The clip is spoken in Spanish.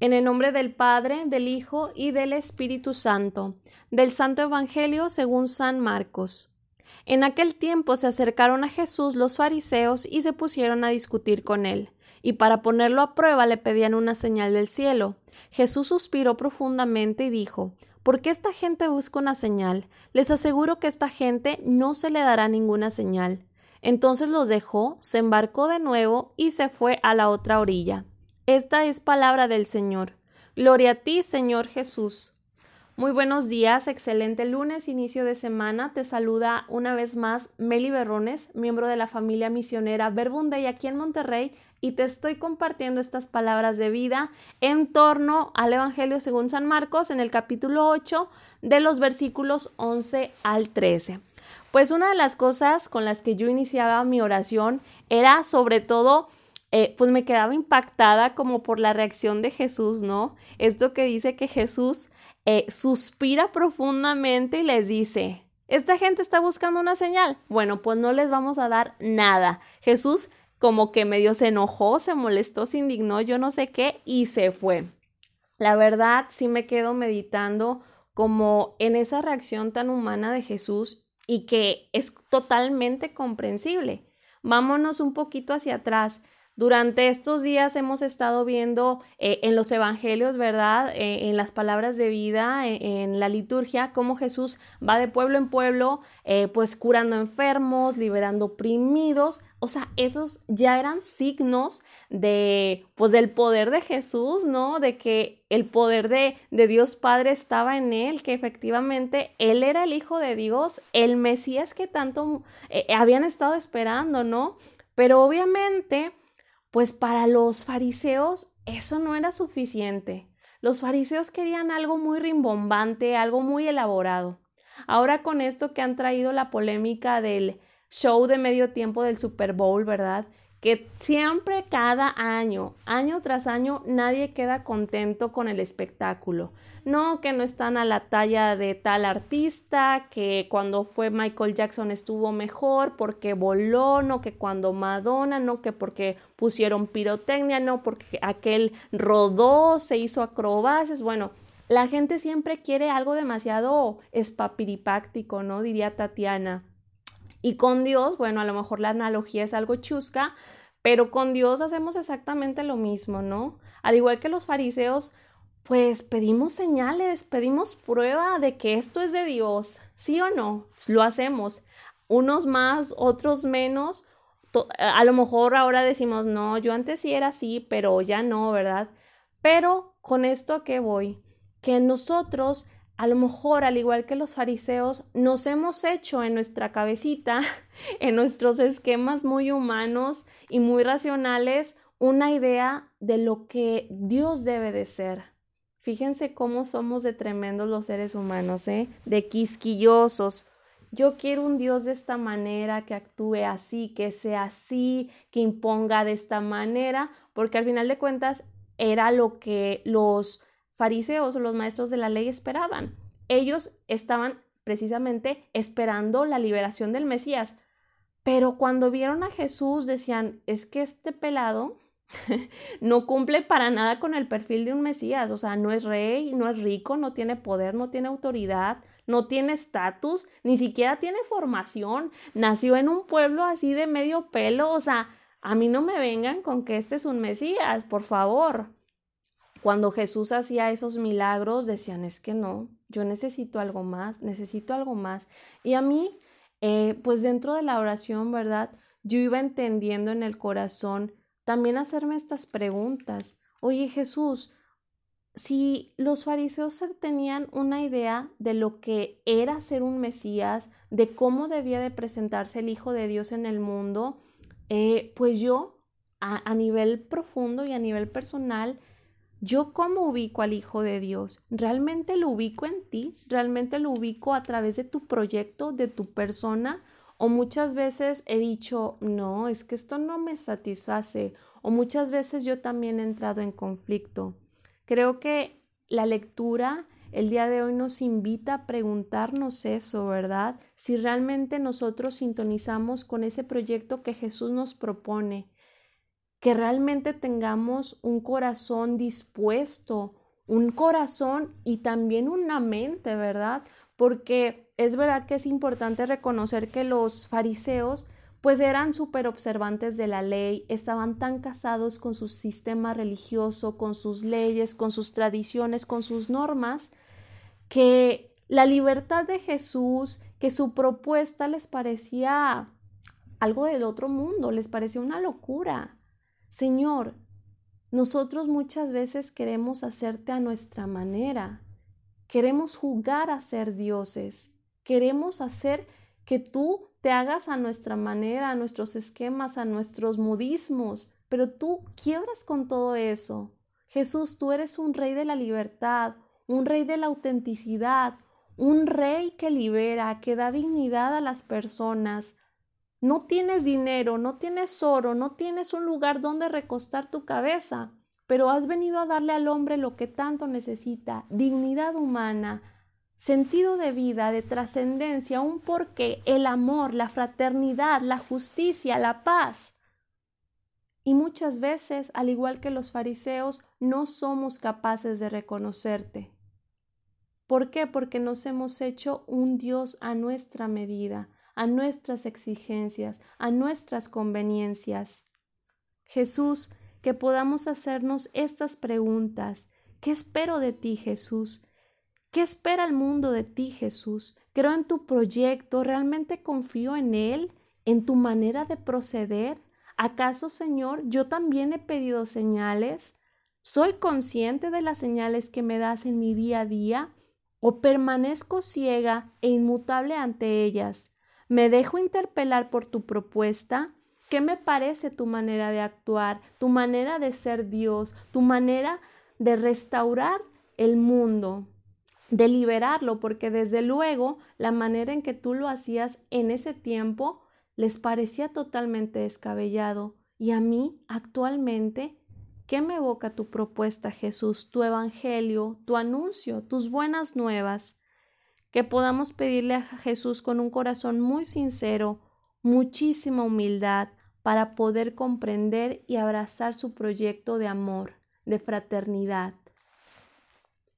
En el nombre del Padre, del Hijo y del Espíritu Santo, del Santo Evangelio según San Marcos. En aquel tiempo se acercaron a Jesús los fariseos y se pusieron a discutir con él, y para ponerlo a prueba le pedían una señal del cielo. Jesús suspiró profundamente y dijo ¿Por qué esta gente busca una señal? Les aseguro que esta gente no se le dará ninguna señal. Entonces los dejó, se embarcó de nuevo y se fue a la otra orilla. Esta es palabra del Señor. Gloria a ti, Señor Jesús. Muy buenos días, excelente lunes, inicio de semana. Te saluda una vez más Meli Berrones, miembro de la familia misionera Verbunday aquí en Monterrey, y te estoy compartiendo estas palabras de vida en torno al Evangelio según San Marcos en el capítulo 8 de los versículos 11 al 13. Pues una de las cosas con las que yo iniciaba mi oración era sobre todo eh, pues me quedaba impactada como por la reacción de Jesús, ¿no? Esto que dice que Jesús eh, suspira profundamente y les dice, esta gente está buscando una señal. Bueno, pues no les vamos a dar nada. Jesús como que medio se enojó, se molestó, se indignó, yo no sé qué, y se fue. La verdad, sí me quedo meditando como en esa reacción tan humana de Jesús y que es totalmente comprensible. Vámonos un poquito hacia atrás. Durante estos días hemos estado viendo eh, en los evangelios, ¿verdad? Eh, en las palabras de vida, eh, en la liturgia, cómo Jesús va de pueblo en pueblo, pues curando enfermos, liberando oprimidos. O sea, esos ya eran signos de, pues del poder de Jesús, ¿no? De que el poder de, de Dios Padre estaba en él, que efectivamente él era el Hijo de Dios, el Mesías que tanto habían estado esperando, ¿no? Pero obviamente pues para los fariseos eso no era suficiente. Los fariseos querían algo muy rimbombante, algo muy elaborado. Ahora con esto que han traído la polémica del show de medio tiempo del Super Bowl, ¿verdad? Que siempre cada año, año tras año, nadie queda contento con el espectáculo no, que no están a la talla de tal artista, que cuando fue Michael Jackson estuvo mejor porque voló, no que cuando Madonna, no que porque pusieron pirotecnia, no porque aquel rodó, se hizo acrobacias, bueno, la gente siempre quiere algo demasiado espapiripáctico, ¿no? Diría Tatiana. Y con Dios, bueno, a lo mejor la analogía es algo chusca, pero con Dios hacemos exactamente lo mismo, ¿no? Al igual que los fariseos, pues pedimos señales, pedimos prueba de que esto es de Dios, ¿sí o no? Lo hacemos. Unos más, otros menos. A lo mejor ahora decimos, no, yo antes sí era así, pero ya no, ¿verdad? Pero con esto a qué voy? Que nosotros, a lo mejor, al igual que los fariseos, nos hemos hecho en nuestra cabecita, en nuestros esquemas muy humanos y muy racionales, una idea de lo que Dios debe de ser. Fíjense cómo somos de tremendos los seres humanos, ¿eh? De quisquillosos. Yo quiero un Dios de esta manera, que actúe así, que sea así, que imponga de esta manera, porque al final de cuentas era lo que los fariseos o los maestros de la ley esperaban. Ellos estaban precisamente esperando la liberación del Mesías. Pero cuando vieron a Jesús decían, es que este pelado no cumple para nada con el perfil de un Mesías, o sea, no es rey, no es rico, no tiene poder, no tiene autoridad, no tiene estatus, ni siquiera tiene formación, nació en un pueblo así de medio pelo, o sea, a mí no me vengan con que este es un Mesías, por favor. Cuando Jesús hacía esos milagros, decían, es que no, yo necesito algo más, necesito algo más. Y a mí, eh, pues dentro de la oración, ¿verdad? Yo iba entendiendo en el corazón también hacerme estas preguntas. Oye Jesús, si los fariseos tenían una idea de lo que era ser un Mesías, de cómo debía de presentarse el Hijo de Dios en el mundo, eh, pues yo, a, a nivel profundo y a nivel personal, yo cómo ubico al Hijo de Dios? ¿Realmente lo ubico en ti? ¿Realmente lo ubico a través de tu proyecto, de tu persona? O muchas veces he dicho, no, es que esto no me satisface. O muchas veces yo también he entrado en conflicto. Creo que la lectura el día de hoy nos invita a preguntarnos eso, ¿verdad? Si realmente nosotros sintonizamos con ese proyecto que Jesús nos propone. Que realmente tengamos un corazón dispuesto, un corazón y también una mente, ¿verdad? Porque es verdad que es importante reconocer que los fariseos pues eran súper observantes de la ley, estaban tan casados con su sistema religioso, con sus leyes, con sus tradiciones, con sus normas, que la libertad de Jesús, que su propuesta les parecía algo del otro mundo, les parecía una locura. Señor, nosotros muchas veces queremos hacerte a nuestra manera, queremos jugar a ser dioses, queremos hacer que tú te hagas a nuestra manera, a nuestros esquemas, a nuestros modismos, pero tú quiebras con todo eso. Jesús, tú eres un rey de la libertad, un rey de la autenticidad, un rey que libera, que da dignidad a las personas, no tienes dinero, no tienes oro, no tienes un lugar donde recostar tu cabeza, pero has venido a darle al hombre lo que tanto necesita, dignidad humana, sentido de vida, de trascendencia, un porqué, el amor, la fraternidad, la justicia, la paz. Y muchas veces, al igual que los fariseos, no somos capaces de reconocerte. ¿Por qué? Porque nos hemos hecho un Dios a nuestra medida, a nuestras exigencias, a nuestras conveniencias. Jesús, que podamos hacernos estas preguntas. ¿Qué espero de ti, Jesús? ¿Qué espera el mundo de ti, Jesús? Creo en tu proyecto, realmente confío en él, en tu manera de proceder. ¿Acaso, Señor, yo también he pedido señales? ¿Soy consciente de las señales que me das en mi día a día? ¿O permanezco ciega e inmutable ante ellas? ¿Me dejo interpelar por tu propuesta? ¿Qué me parece tu manera de actuar, tu manera de ser Dios, tu manera de restaurar el mundo, de liberarlo? Porque desde luego la manera en que tú lo hacías en ese tiempo les parecía totalmente descabellado. Y a mí, actualmente, ¿qué me evoca tu propuesta, Jesús, tu evangelio, tu anuncio, tus buenas nuevas? Que podamos pedirle a Jesús con un corazón muy sincero, muchísima humildad, para poder comprender y abrazar su proyecto de amor, de fraternidad.